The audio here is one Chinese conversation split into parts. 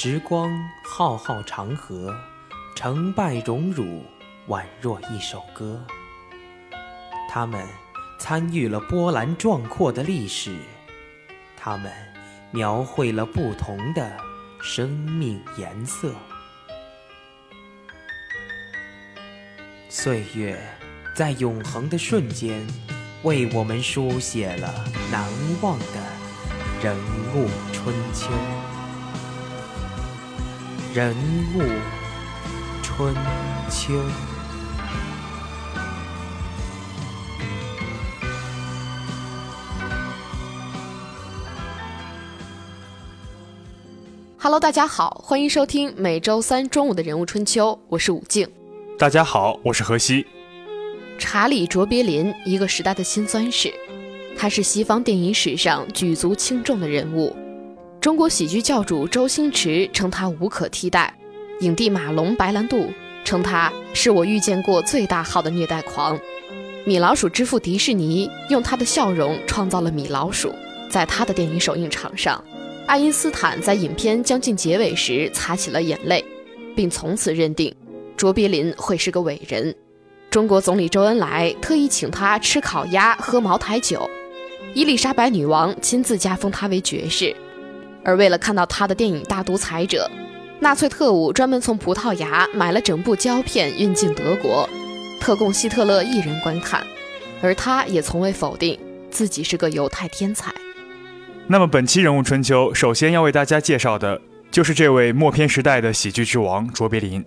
时光浩浩长河，成败荣辱宛若一首歌。他们参与了波澜壮阔的历史，他们描绘了不同的生命颜色。岁月在永恒的瞬间，为我们书写了难忘的人物春秋。人物春秋。Hello，大家好，欢迎收听每周三中午的人物春秋，我是武静。大家好，我是何西。查理·卓别林，一个时代的辛酸史，他是西方电影史上举足轻重的人物。中国喜剧教主周星驰称他无可替代，影帝马龙白兰度称他是我遇见过最大号的虐待狂。米老鼠之父迪士尼用他的笑容创造了米老鼠，在他的电影首映场上。爱因斯坦在影片将近结尾时擦起了眼泪，并从此认定卓别林会是个伟人。中国总理周恩来特意请他吃烤鸭、喝茅台酒，伊丽莎白女王亲自加封他为爵士。而为了看到他的电影《大独裁者》，纳粹特务专门从葡萄牙买了整部胶片运进德国，特供希特勒一人观看。而他也从未否定自己是个犹太天才。那么本期人物春秋，首先要为大家介绍的就是这位默片时代的喜剧之王卓别林。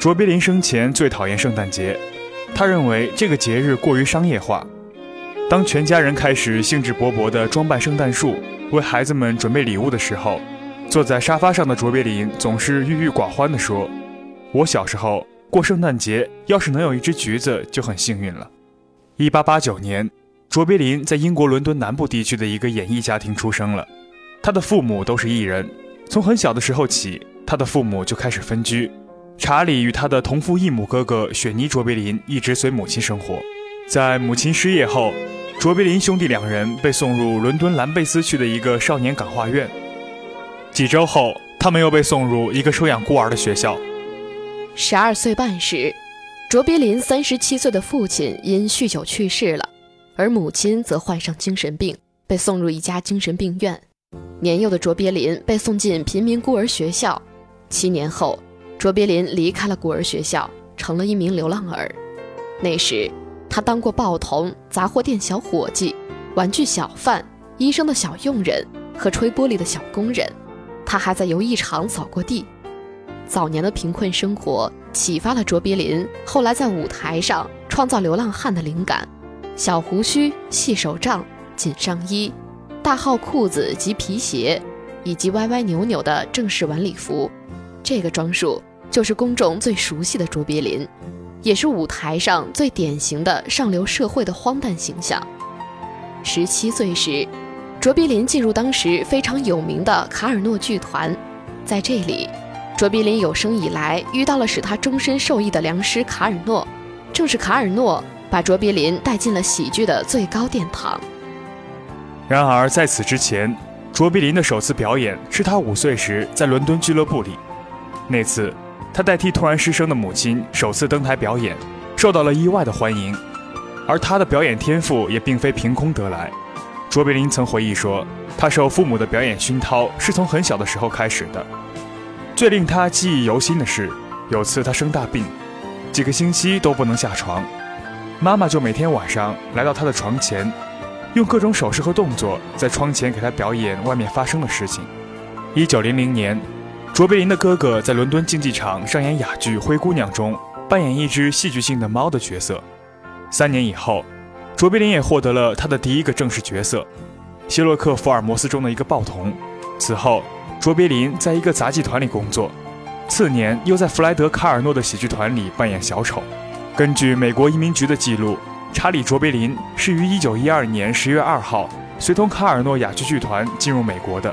卓别林生前最讨厌圣诞节，他认为这个节日过于商业化。当全家人开始兴致勃勃地装扮圣诞树，为孩子们准备礼物的时候，坐在沙发上的卓别林总是郁郁寡欢地说：“我小时候过圣诞节，要是能有一只橘子就很幸运了。”一八八九年，卓别林在英国伦敦南部地区的一个演艺家庭出生了。他的父母都是艺人，从很小的时候起，他的父母就开始分居。查理与他的同父异母哥哥雪妮·卓别林一直随母亲生活。在母亲失业后，卓别林兄弟两人被送入伦敦兰贝斯区的一个少年感化院。几周后，他们又被送入一个收养孤儿的学校。十二岁半时。卓别林三十七岁的父亲因酗酒去世了，而母亲则患上精神病，被送入一家精神病院。年幼的卓别林被送进贫民孤儿学校。七年后，卓别林离开了孤儿学校，成了一名流浪儿。那时，他当过报童、杂货店小伙计、玩具小贩、医生的小佣人和吹玻璃的小工人。他还在游艺场扫过地。早年的贫困生活。启发了卓别林后来在舞台上创造流浪汉的灵感，小胡须、细手杖、紧上衣、大号裤子及皮鞋，以及歪歪扭扭的正式晚礼服，这个装束就是公众最熟悉的卓别林，也是舞台上最典型的上流社会的荒诞形象。十七岁时，卓别林进入当时非常有名的卡尔诺剧团，在这里。卓别林有生以来遇到了使他终身受益的良师卡尔诺，正是卡尔诺把卓别林带进了喜剧的最高殿堂。然而在此之前，卓别林的首次表演是他五岁时在伦敦俱乐部里。那次，他代替突然失声的母亲首次登台表演，受到了意外的欢迎。而他的表演天赋也并非凭空得来。卓别林曾回忆说，他受父母的表演熏陶是从很小的时候开始的。最令他记忆犹新的是，有次他生大病，几个星期都不能下床，妈妈就每天晚上来到他的床前，用各种手势和动作在窗前给他表演外面发生的事情。一九零零年，卓别林的哥哥在伦敦竞技场上演哑剧《灰姑娘》中扮演一只戏剧性的猫的角色。三年以后，卓别林也获得了他的第一个正式角色，《希洛克·福尔摩斯》中的一个报童。此后。卓别林在一个杂技团里工作，次年又在弗莱德·卡尔诺的喜剧团里扮演小丑。根据美国移民局的记录，查理·卓别林是于1912年10月2号随同卡尔诺哑剧剧团进入美国的。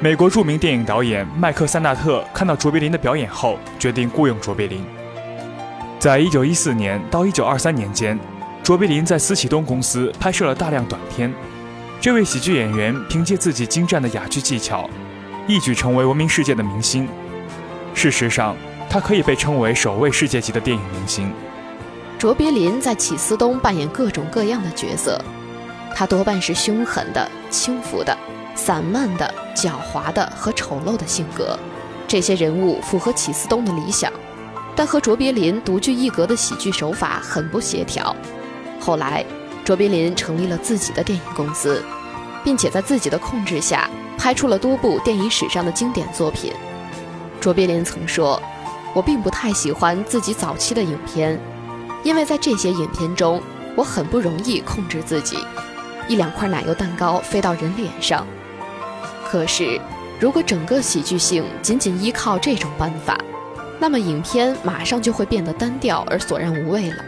美国著名电影导演麦克·萨纳特看到卓别林的表演后，决定雇佣卓别林。在1914年到1923年间，卓别林在斯启东公司拍摄了大量短片。这位喜剧演员凭借自己精湛的哑剧技巧，一举成为闻名世界的明星。事实上，他可以被称为首位世界级的电影明星。卓别林在启思东扮演各种各样的角色，他多半是凶狠的、轻浮的、散漫的、狡猾的和丑陋的性格。这些人物符合启思东的理想，但和卓别林独具一格的喜剧手法很不协调。后来，卓别林成立了自己的电影公司，并且在自己的控制下拍出了多部电影史上的经典作品。卓别林曾说：“我并不太喜欢自己早期的影片，因为在这些影片中，我很不容易控制自己，一两块奶油蛋糕飞到人脸上。可是，如果整个喜剧性仅仅依靠这种办法，那么影片马上就会变得单调而索然无味了。”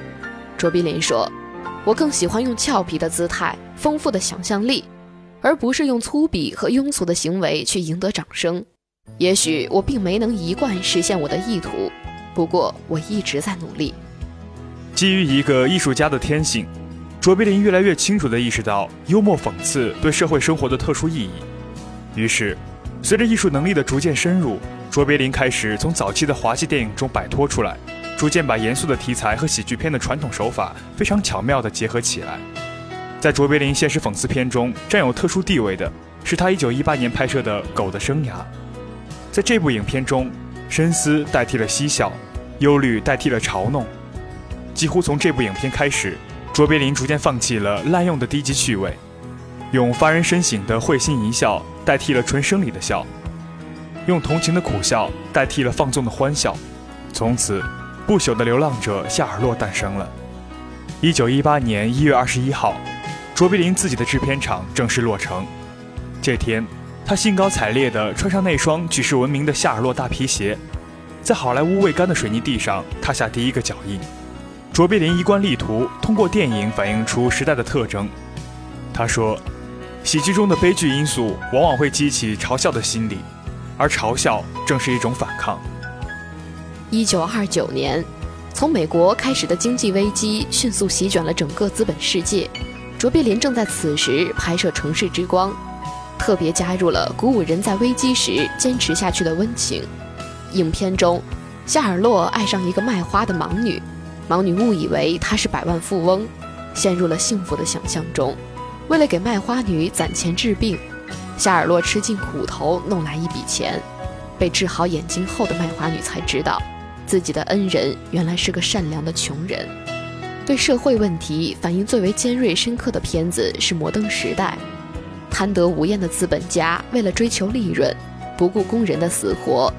卓别林说。我更喜欢用俏皮的姿态、丰富的想象力，而不是用粗鄙和庸俗的行为去赢得掌声。也许我并没能一贯实现我的意图，不过我一直在努力。基于一个艺术家的天性，卓别林越来越清楚地意识到幽默讽刺对社会生活的特殊意义。于是，随着艺术能力的逐渐深入，卓别林开始从早期的滑稽电影中摆脱出来。逐渐把严肃的题材和喜剧片的传统手法非常巧妙地结合起来。在卓别林现实讽刺片中占有特殊地位的是他1918年拍摄的《狗的生涯》。在这部影片中，深思代替了嬉笑，忧虑代替了嘲弄。几乎从这部影片开始，卓别林逐渐放弃了滥用的低级趣味，用发人深省的会心一笑代替了纯生理的笑，用同情的苦笑代替了放纵的欢笑。从此。不朽的流浪者夏尔洛诞生了。一九一八年一月二十一号，卓别林自己的制片厂正式落成。这天，他兴高采烈地穿上那双举世闻名的夏尔洛大皮鞋，在好莱坞未干的水泥地上踏下第一个脚印。卓别林一贯力图通过电影反映出时代的特征。他说：“喜剧中的悲剧因素往往会激起嘲笑的心理，而嘲笑正是一种反抗。”一九二九年，从美国开始的经济危机迅速席卷了整个资本世界。卓别林正在此时拍摄《城市之光》，特别加入了鼓舞人在危机时坚持下去的温情。影片中，夏尔洛爱上一个卖花的盲女，盲女误以为他是百万富翁，陷入了幸福的想象中。为了给卖花女攒钱治病，夏尔洛吃尽苦头弄来一笔钱，被治好眼睛后的卖花女才知道。自己的恩人原来是个善良的穷人。对社会问题反应最为尖锐深刻的片子是《摩登时代》。贪得无厌的资本家为了追求利润，不顾工人的死活，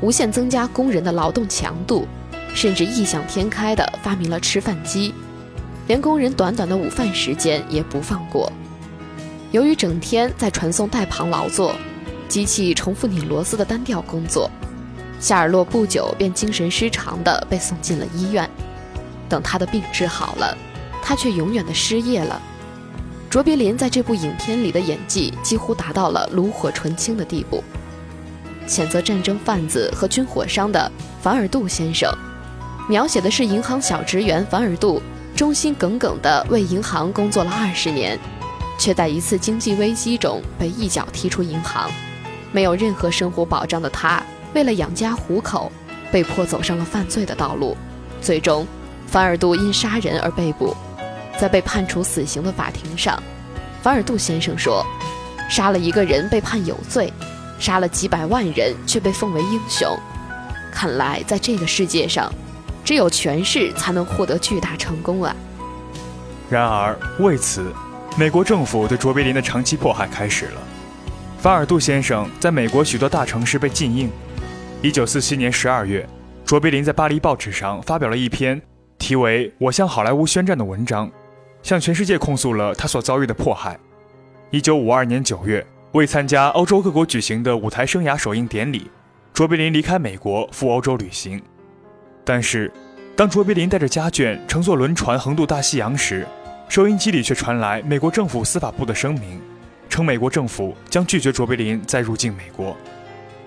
无限增加工人的劳动强度，甚至异想天开地发明了吃饭机，连工人短短的午饭时间也不放过。由于整天在传送带旁劳作，机器重复拧螺丝的单调工作。夏尔洛不久便精神失常地被送进了医院。等他的病治好了，他却永远的失业了。卓别林在这部影片里的演技几乎达到了炉火纯青的地步。谴责战争贩子和军火商的凡尔杜先生，描写的是银行小职员凡尔杜忠心耿耿地为银行工作了二十年，却在一次经济危机中被一脚踢出银行，没有任何生活保障的他。为了养家糊口，被迫走上了犯罪的道路，最终，凡尔杜因杀人而被捕。在被判处死刑的法庭上，凡尔杜先生说：“杀了一个人被判有罪，杀了几百万人却被奉为英雄。看来，在这个世界上，只有权势才能获得巨大成功啊！”然而，为此，美国政府对卓别林的长期迫害开始了。凡尔杜先生在美国许多大城市被禁映。一九四七年十二月，卓别林在巴黎报纸上发表了一篇题为《我向好莱坞宣战》的文章，向全世界控诉了他所遭遇的迫害。一九五二年九月，为参加欧洲各国举行的舞台生涯首映典礼，卓别林离开美国赴欧洲旅行。但是，当卓别林带着家眷乘坐轮船横渡大西洋时，收音机里却传来美国政府司法部的声明，称美国政府将拒绝卓别林再入境美国。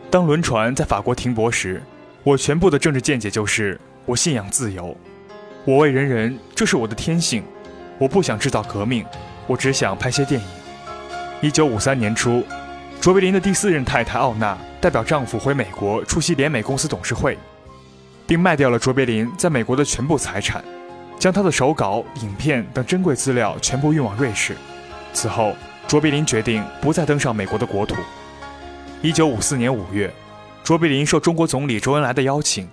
当轮船在法国停泊时，我全部的政治见解就是：我信仰自由，我为人人，这是我的天性。我不想制造革命，我只想拍些电影。一九五三年初，卓别林的第四任太太奥娜代表丈夫回美国出席联美公司董事会，并卖掉了卓别林在美国的全部财产，将他的手稿、影片等珍贵资料全部运往瑞士。此后，卓别林决定不再登上美国的国土。一九五四年五月，卓别林受中国总理周恩来的邀请，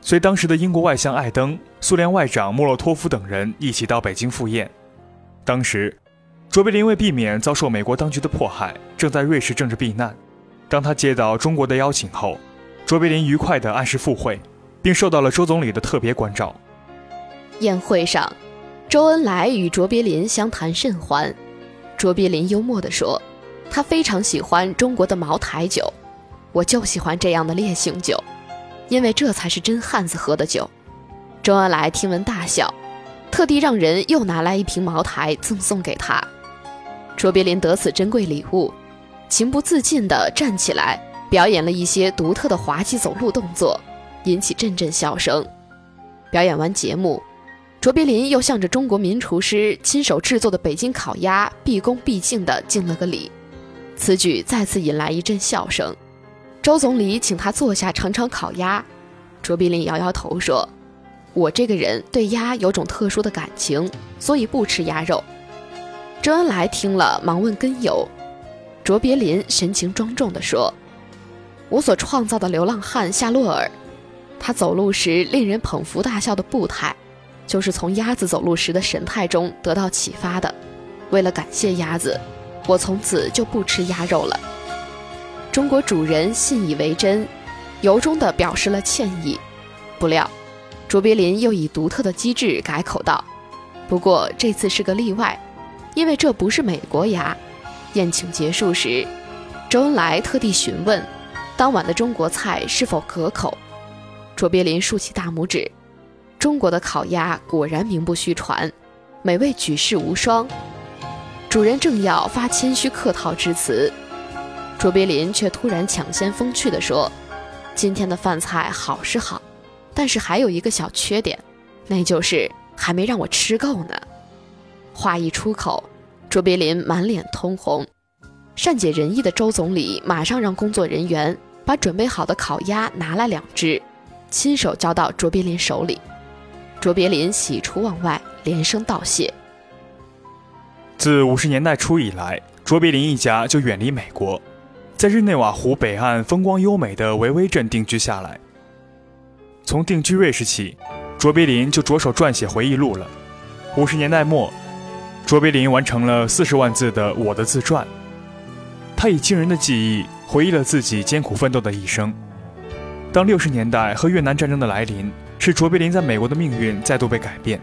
随当时的英国外相艾登、苏联外长莫洛托夫等人一起到北京赴宴。当时，卓别林为避免遭受美国当局的迫害，正在瑞士政治避难。当他接到中国的邀请后，卓别林愉快地按时赴会，并受到了周总理的特别关照。宴会上，周恩来与卓别林相谈甚欢。卓别林幽默地说。他非常喜欢中国的茅台酒，我就喜欢这样的烈性酒，因为这才是真汉子喝的酒。周恩来听闻大笑，特地让人又拿来一瓶茅台赠送给他。卓别林得此珍贵礼物，情不自禁地站起来，表演了一些独特的滑稽走路动作，引起阵阵笑声。表演完节目，卓别林又向着中国名厨师亲手制作的北京烤鸭毕恭毕敬地敬了个礼。此举再次引来一阵笑声。周总理请他坐下尝尝烤鸭，卓别林摇摇头说：“我这个人对鸭有种特殊的感情，所以不吃鸭肉。”周恩来听了，忙问根由。卓别林神情庄重地说：“我所创造的流浪汉夏洛尔，他走路时令人捧腹大笑的步态，就是从鸭子走路时的神态中得到启发的。为了感谢鸭子。”我从此就不吃鸭肉了。中国主人信以为真，由衷地表示了歉意。不料，卓别林又以独特的机智改口道：“不过这次是个例外，因为这不是美国鸭。”宴请结束时，周恩来特地询问当晚的中国菜是否可口。卓别林竖起大拇指：“中国的烤鸭果然名不虚传，美味举世无双。”主人正要发谦虚客套之词，卓别林却突然抢先风趣地说：“今天的饭菜好是好，但是还有一个小缺点，那就是还没让我吃够呢。”话一出口，卓别林满脸通红。善解人意的周总理马上让工作人员把准备好的烤鸭拿来两只，亲手交到卓别林手里。卓别林喜出望外，连声道谢。自五十年代初以来，卓别林一家就远离美国，在日内瓦湖北岸风光优美的维维镇定居下来。从定居瑞士起，卓别林就着手撰写回忆录了。五十年代末，卓别林完成了四十万字的《我的自传》，他以惊人的记忆回忆了自己艰苦奋斗的一生。当六十年代和越南战争的来临，使卓别林在美国的命运再度被改变。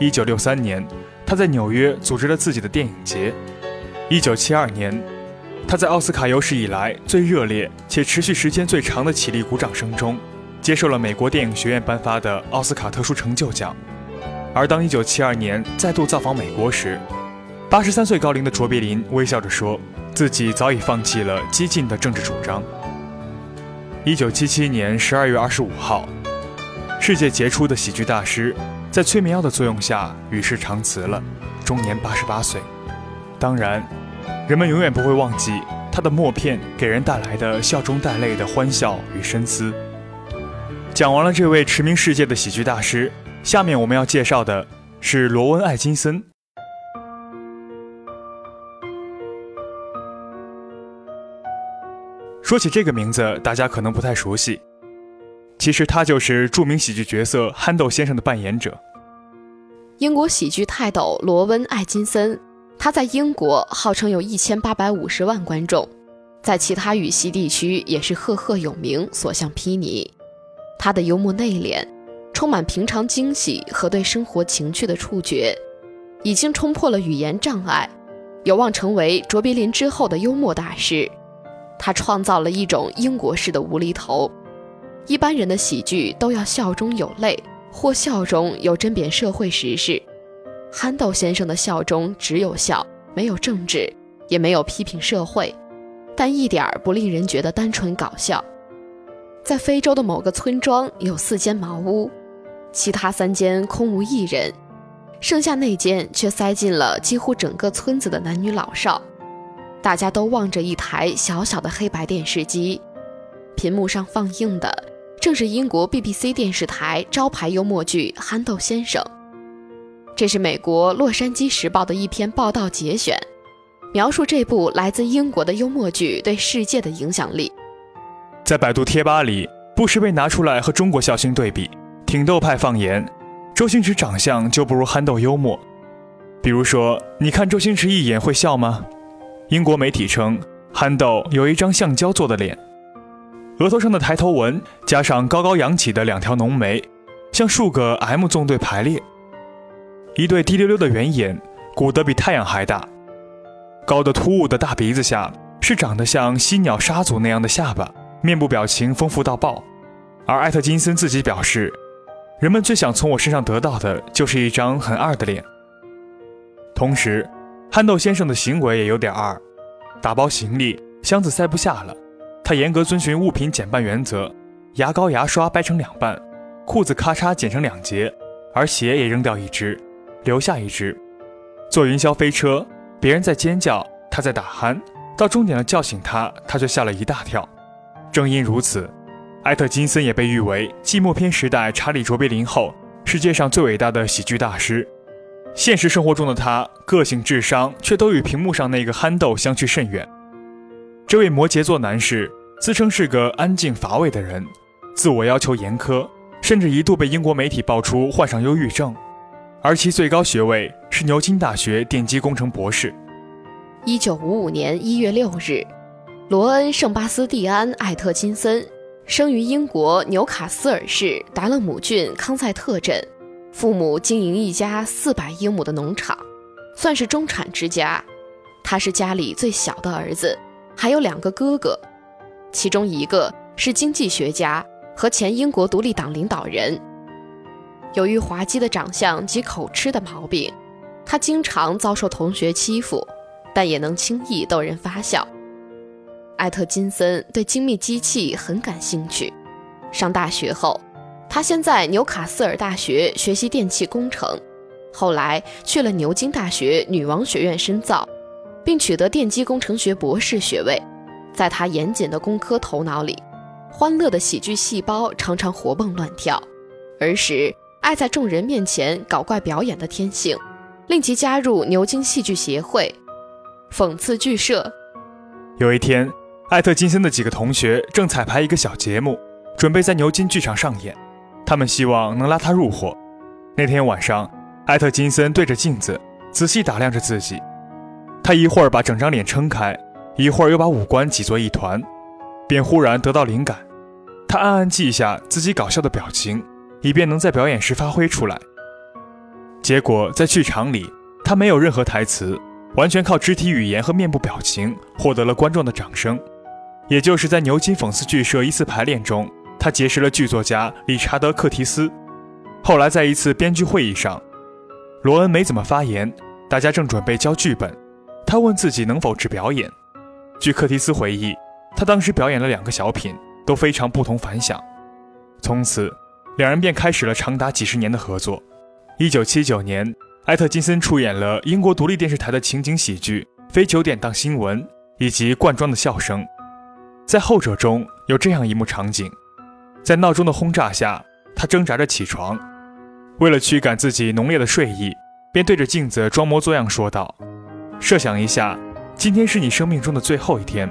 一九六三年。他在纽约组织了自己的电影节。一九七二年，他在奥斯卡有史以来最热烈且持续时间最长的起立鼓掌声中，接受了美国电影学院颁发的奥斯卡特殊成就奖。而当一九七二年再度造访美国时，八十三岁高龄的卓别林微笑着说，自己早已放弃了激进的政治主张。一九七七年十二月二十五号，世界杰出的喜剧大师。在催眠药的作用下，与世长辞了，终年八十八岁。当然，人们永远不会忘记他的默片给人带来的笑中带泪的欢笑与深思。讲完了这位驰名世界的喜剧大师，下面我们要介绍的是罗温·艾金森。说起这个名字，大家可能不太熟悉。其实他就是著名喜剧角色憨豆先生的扮演者。英国喜剧泰斗罗温·艾金森，他在英国号称有一千八百五十万观众，在其他语系地区也是赫赫有名，所向披靡。他的幽默内敛，充满平常惊喜和对生活情趣的触觉，已经冲破了语言障碍，有望成为卓别林之后的幽默大师。他创造了一种英国式的无厘头。一般人的喜剧都要笑中有泪，或笑中有针砭社会时事。憨豆先生的笑中只有笑，没有政治，也没有批评社会，但一点儿不令人觉得单纯搞笑。在非洲的某个村庄有四间茅屋，其他三间空无一人，剩下那间却塞进了几乎整个村子的男女老少。大家都望着一台小小的黑白电视机，屏幕上放映的正是英国 BBC 电视台招牌幽默剧《憨豆先生》。这是美国《洛杉矶时报》的一篇报道节选，描述这部来自英国的幽默剧对世界的影响力。在百度贴吧里，不时被拿出来和中国笑星对比，挺逗派放言：周星驰长相就不如憨豆幽默。比如说，你看周星驰一眼会笑吗？英国媒体称，憨豆有一张橡胶做的脸，额头上的抬头纹加上高高扬起的两条浓眉，像数个 M 纵队排列。一对滴溜溜的圆眼，鼓得比太阳还大；高的突兀的大鼻子下是长得像犀鸟沙族那样的下巴，面部表情丰富到爆。而艾特金森自己表示，人们最想从我身上得到的就是一张很二的脸。同时，憨豆先生的行为也有点二：打包行李，箱子塞不下了，他严格遵循物品减半原则，牙膏、牙刷掰成两半，裤子咔嚓剪成两截，而鞋也扔掉一只。留下一只，坐云霄飞车，别人在尖叫，他在打鼾，到终点了叫醒他，他却吓了一大跳。正因如此，艾特金森也被誉为寂寞片时代查理卓别林后，世界上最伟大的喜剧大师。现实生活中的他，个性、智商却都与屏幕上那个憨豆相去甚远。这位摩羯座男士自称是个安静乏味的人，自我要求严苛，甚至一度被英国媒体爆出患上忧郁症。而其最高学位是牛津大学电机工程博士。一九五五年一月六日，罗恩·圣巴斯蒂安·艾特金森生于英国纽卡斯尔市达勒姆郡康塞特镇，父母经营一家四百英亩的农场，算是中产之家。他是家里最小的儿子，还有两个哥哥，其中一个是经济学家和前英国独立党领导人。由于滑稽的长相及口吃的毛病，他经常遭受同学欺负，但也能轻易逗人发笑。艾特金森对精密机器很感兴趣。上大学后，他先在纽卡斯尔大学学习电气工程，后来去了牛津大学女王学院深造，并取得电机工程学博士学位。在他严谨的工科头脑里，欢乐的喜剧细胞常常活蹦乱跳。儿时。爱在众人面前搞怪表演的天性，令其加入牛津戏剧协会，讽刺剧社。有一天，艾特金森的几个同学正彩排一个小节目，准备在牛津剧场上演。他们希望能拉他入伙。那天晚上，艾特金森对着镜子仔细打量着自己，他一会儿把整张脸撑开，一会儿又把五官挤作一团，便忽然得到灵感，他暗暗记下自己搞笑的表情。以便能在表演时发挥出来。结果在剧场里，他没有任何台词，完全靠肢体语言和面部表情获得了观众的掌声。也就是在牛津讽刺剧社一次排练中，他结识了剧作家理查德·克提斯。后来在一次编剧会议上，罗恩没怎么发言，大家正准备交剧本，他问自己能否只表演。据克提斯回忆，他当时表演了两个小品，都非常不同凡响。从此。两人便开始了长达几十年的合作。一九七九年，艾特金森出演了英国独立电视台的情景喜剧《非九点档新闻》以及《罐装的笑声》。在后者中有这样一幕场景：在闹钟的轰炸下，他挣扎着起床，为了驱赶自己浓烈的睡意，便对着镜子装模作样说道：“设想一下，今天是你生命中的最后一天。”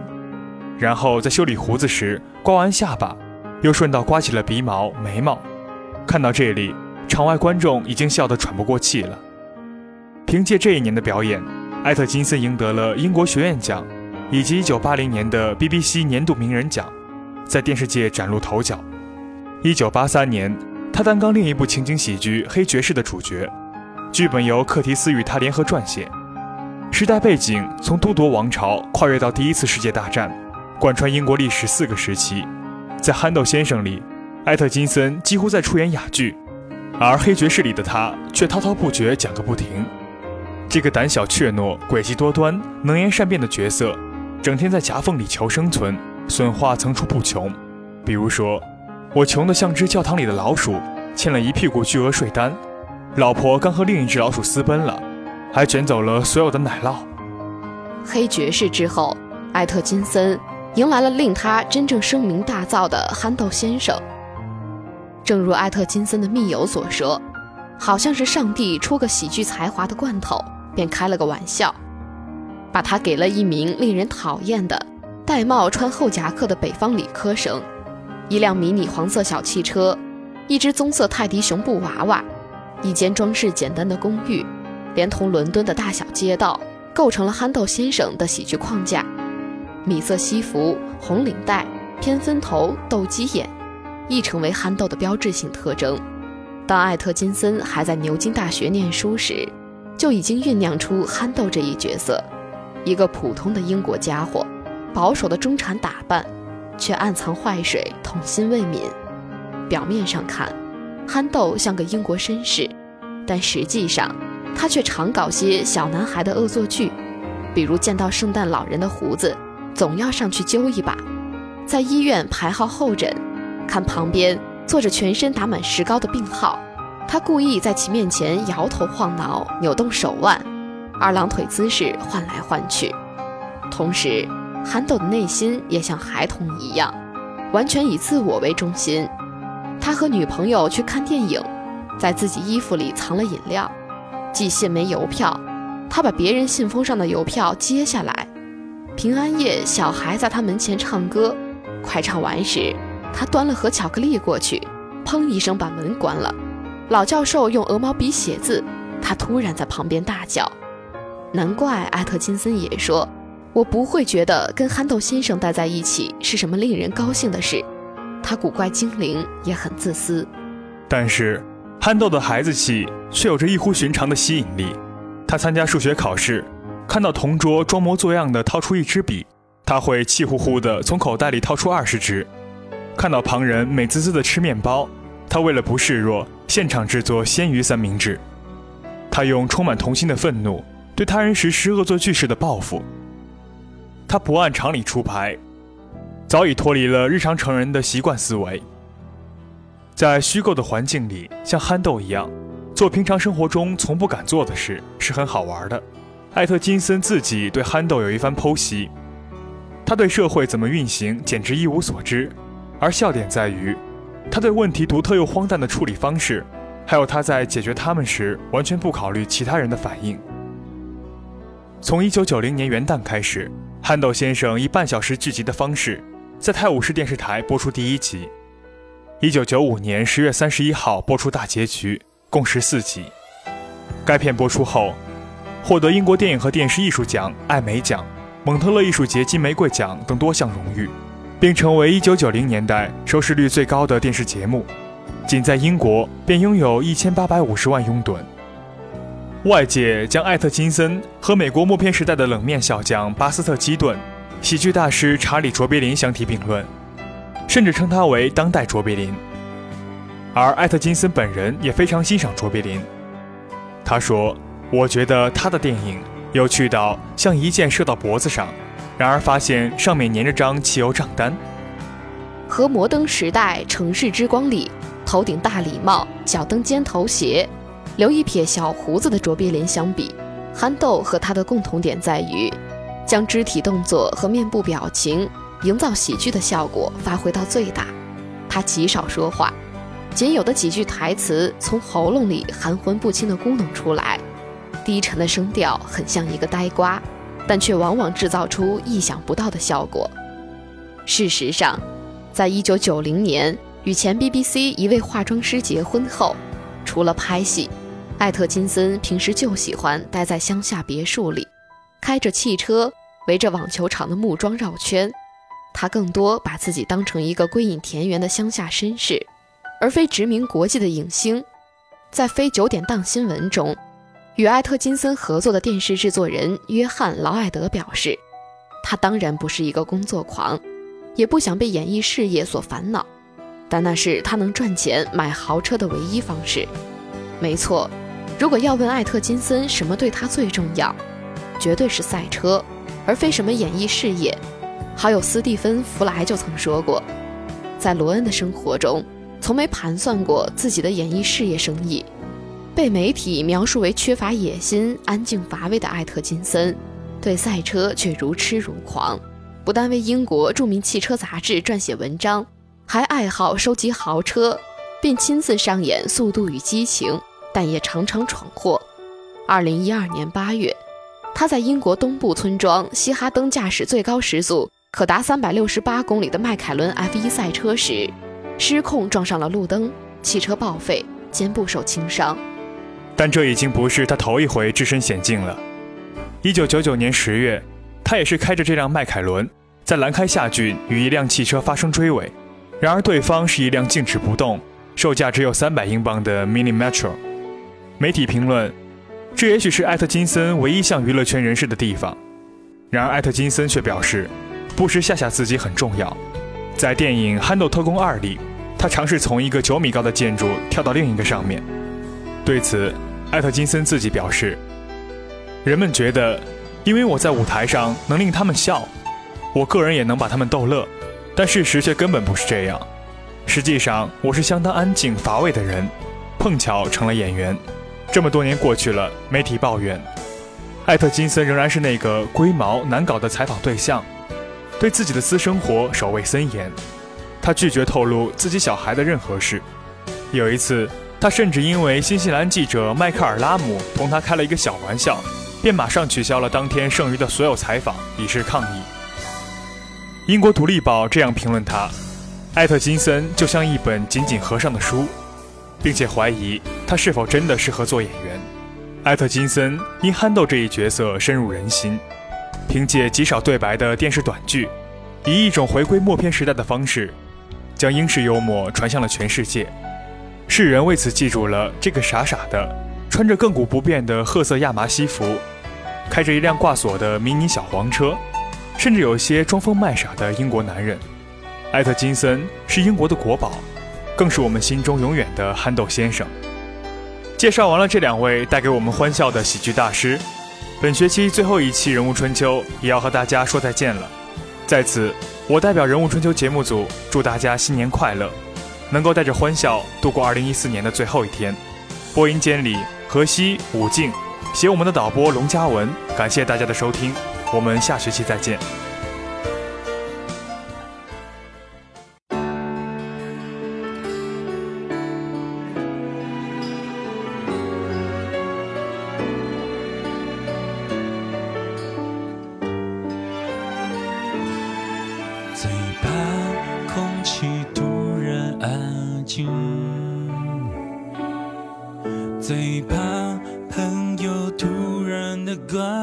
然后在修理胡子时，刮完下巴，又顺道刮起了鼻毛、眉毛。看到这里，场外观众已经笑得喘不过气了。凭借这一年的表演，艾特金森赢得了英国学院奖，以及1980年的 BBC 年度名人奖，在电视界崭露头角。1983年，他担纲另一部情景喜剧《黑爵士》的主角，剧本由克提斯与他联合撰写，时代背景从都铎王朝跨越到第一次世界大战，贯穿英国历史四个时期。在《憨豆先生》里。艾特金森几乎在出演哑剧，而《黑爵士》里的他却滔滔不绝讲个不停。这个胆小怯懦、诡计多端、能言善辩的角色，整天在夹缝里求生存，损话层出不穷。比如说，我穷得像只教堂里的老鼠，欠了一屁股巨额税单，老婆刚和另一只老鼠私奔了，还卷走了所有的奶酪。黑爵士之后，艾特金森迎来了令他真正声名大噪的憨豆先生。正如艾特金森的密友所说，好像是上帝出个喜剧才华的罐头，便开了个玩笑，把他给了一名令人讨厌的戴帽穿厚夹克的北方理科生，一辆迷你黄色小汽车，一只棕色泰迪熊布娃娃，一间装饰简单的公寓，连同伦敦的大小街道，构成了憨豆先生的喜剧框架。米色西服、红领带、偏分头、斗鸡眼。亦成为憨豆的标志性特征。当艾特金森还在牛津大学念书时，就已经酝酿出憨豆这一角色：一个普通的英国家伙，保守的中产打扮，却暗藏坏水，童心未泯。表面上看，憨豆像个英国绅士，但实际上，他却常搞些小男孩的恶作剧，比如见到圣诞老人的胡子，总要上去揪一把；在医院排号候诊。看旁边坐着全身打满石膏的病号，他故意在其面前摇头晃脑、扭动手腕，二郎腿姿势换来换去。同时，憨豆的内心也像孩童一样，完全以自我为中心。他和女朋友去看电影，在自己衣服里藏了饮料，寄信没邮票，他把别人信封上的邮票揭下来。平安夜，小孩在他门前唱歌，快唱完时。他端了盒巧克力过去，砰一声把门关了。老教授用鹅毛笔写字，他突然在旁边大叫。难怪艾特金森也说：“我不会觉得跟憨豆先生待在一起是什么令人高兴的事。”他古怪精灵，也很自私。但是，憨豆的孩子气却有着异乎寻常的吸引力。他参加数学考试，看到同桌装模作样的掏出一支笔，他会气呼呼地从口袋里掏出二十支。看到旁人美滋滋的吃面包，他为了不示弱，现场制作鲜鱼三明治。他用充满童心的愤怒对他人实施恶作剧式的报复。他不按常理出牌，早已脱离了日常成人的习惯思维。在虚构的环境里，像憨豆一样做平常生活中从不敢做的事，是很好玩的。艾特金森自己对憨豆有一番剖析，他对社会怎么运行简直一无所知。而笑点在于，他对问题独特又荒诞的处理方式，还有他在解决他们时完全不考虑其他人的反应。从1990年元旦开始，憨豆先生以半小时剧集的方式，在泰晤士电视台播出第一集。1995年10月31号播出大结局，共十四集。该片播出后，获得英国电影和电视艺术奖、艾美奖、蒙特勒艺术节金玫瑰奖等多项荣誉。并成为1990年代收视率最高的电视节目，仅在英国便拥有一千八百五十万拥趸。外界将艾特金森和美国默片时代的冷面小将巴斯特基顿、喜剧大师查理卓别林相提并论，甚至称他为当代卓别林。而艾特金森本人也非常欣赏卓别林，他说：“我觉得他的电影有趣到像一箭射到脖子上。”然而发现上面粘着张汽油账单。和《摩登时代》《城市之光》里头顶大礼帽、脚蹬尖头鞋、留一撇小胡子的卓别林相比，憨豆和他的共同点在于，将肢体动作和面部表情营造喜剧的效果发挥到最大。他极少说话，仅有的几句台词从喉咙里含混不清的咕哝出来，低沉的声调很像一个呆瓜。但却往往制造出意想不到的效果。事实上，在一九九零年与前 BBC 一位化妆师结婚后，除了拍戏，艾特金森平时就喜欢待在乡下别墅里，开着汽车围着网球场的木桩绕圈。他更多把自己当成一个归隐田园的乡下绅士，而非殖民国际的影星。在非九点档新闻中。与艾特金森合作的电视制作人约翰劳埃德表示，他当然不是一个工作狂，也不想被演艺事业所烦恼，但那是他能赚钱买豪车的唯一方式。没错，如果要问艾特金森什么对他最重要，绝对是赛车，而非什么演艺事业。好友斯蒂芬·弗莱就曾说过，在罗恩的生活中，从没盘算过自己的演艺事业生意。被媒体描述为缺乏野心、安静乏味的艾特金森，对赛车却如痴如狂。不但为英国著名汽车杂志撰写文章，还爱好收集豪车，并亲自上演《速度与激情》，但也常常闯祸。二零一二年八月，他在英国东部村庄西哈登驾驶最高时速可达三百六十八公里的迈凯伦 F1 赛车时，失控撞上了路灯，汽车报废，肩部受轻伤。但这已经不是他头一回置身险境了。一九九九年十月。他也是开着这辆迈凯伦，在兰开夏郡与一辆汽车发生追尾，然而对方是一辆静止不动、售价只有三百英镑的 Mini Metro。媒体评论，这也许是艾特金森唯一像娱乐圈人士的地方。然而艾特金森却表示，不时吓吓自己很重要。在电影《憨豆特工二》里，他尝试从一个九米高的建筑跳到另一个上面。对此，艾特金森自己表示，人们觉得。因为我在舞台上能令他们笑，我个人也能把他们逗乐，但事实却根本不是这样。实际上，我是相当安静乏味的人，碰巧成了演员。这么多年过去了，媒体抱怨，艾特金森仍然是那个龟毛难搞的采访对象，对自己的私生活守卫森严。他拒绝透露自己小孩的任何事。有一次，他甚至因为新西兰记者迈克尔拉姆同他开了一个小玩笑。便马上取消了当天剩余的所有采访，以示抗议。英国《独立报》这样评论他：艾特金森就像一本紧紧合上的书，并且怀疑他是否真的适合做演员。艾特金森因憨豆这一角色深入人心，凭借极少对白的电视短剧，以一种回归默片时代的方式，将英式幽默传向了全世界。世人为此记住了这个傻傻的、穿着亘古不变的褐色亚麻西服。开着一辆挂锁的迷你小黄车，甚至有些装疯卖傻的英国男人。艾特金森是英国的国宝，更是我们心中永远的憨豆先生。介绍完了这两位带给我们欢笑的喜剧大师，本学期最后一期《人物春秋》也要和大家说再见了。在此，我代表《人物春秋》节目组祝大家新年快乐，能够带着欢笑度过2014年的最后一天。播音间里，何西、武静。写我们的导播龙嘉文，感谢大家的收听，我们下学期再见。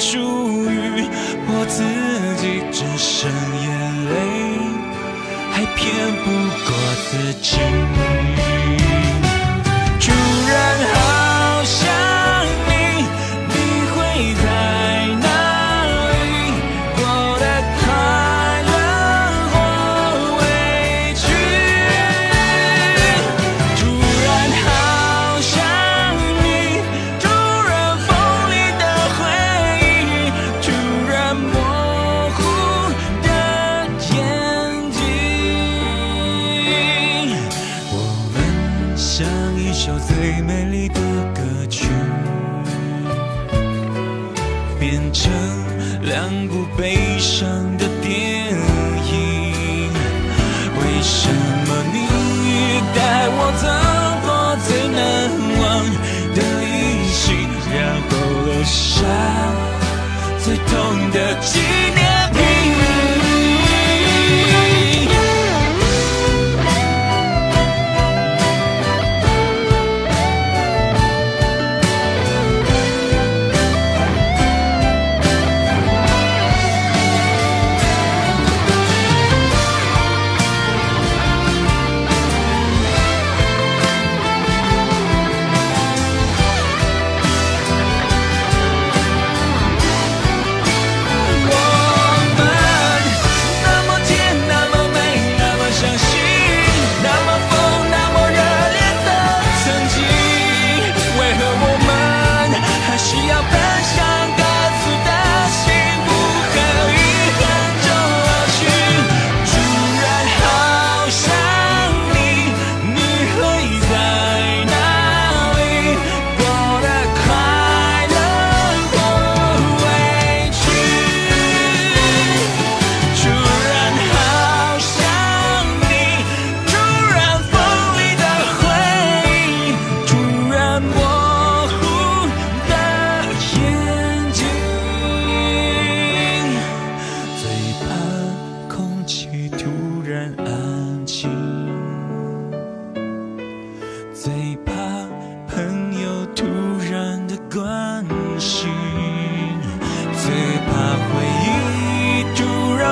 属于我自己，只剩眼泪，还骗不过自己。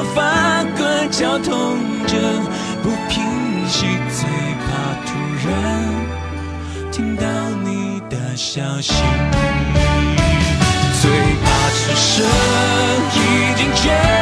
发个交通者不平息，最怕突然听到你的消息，最怕此生已经绝。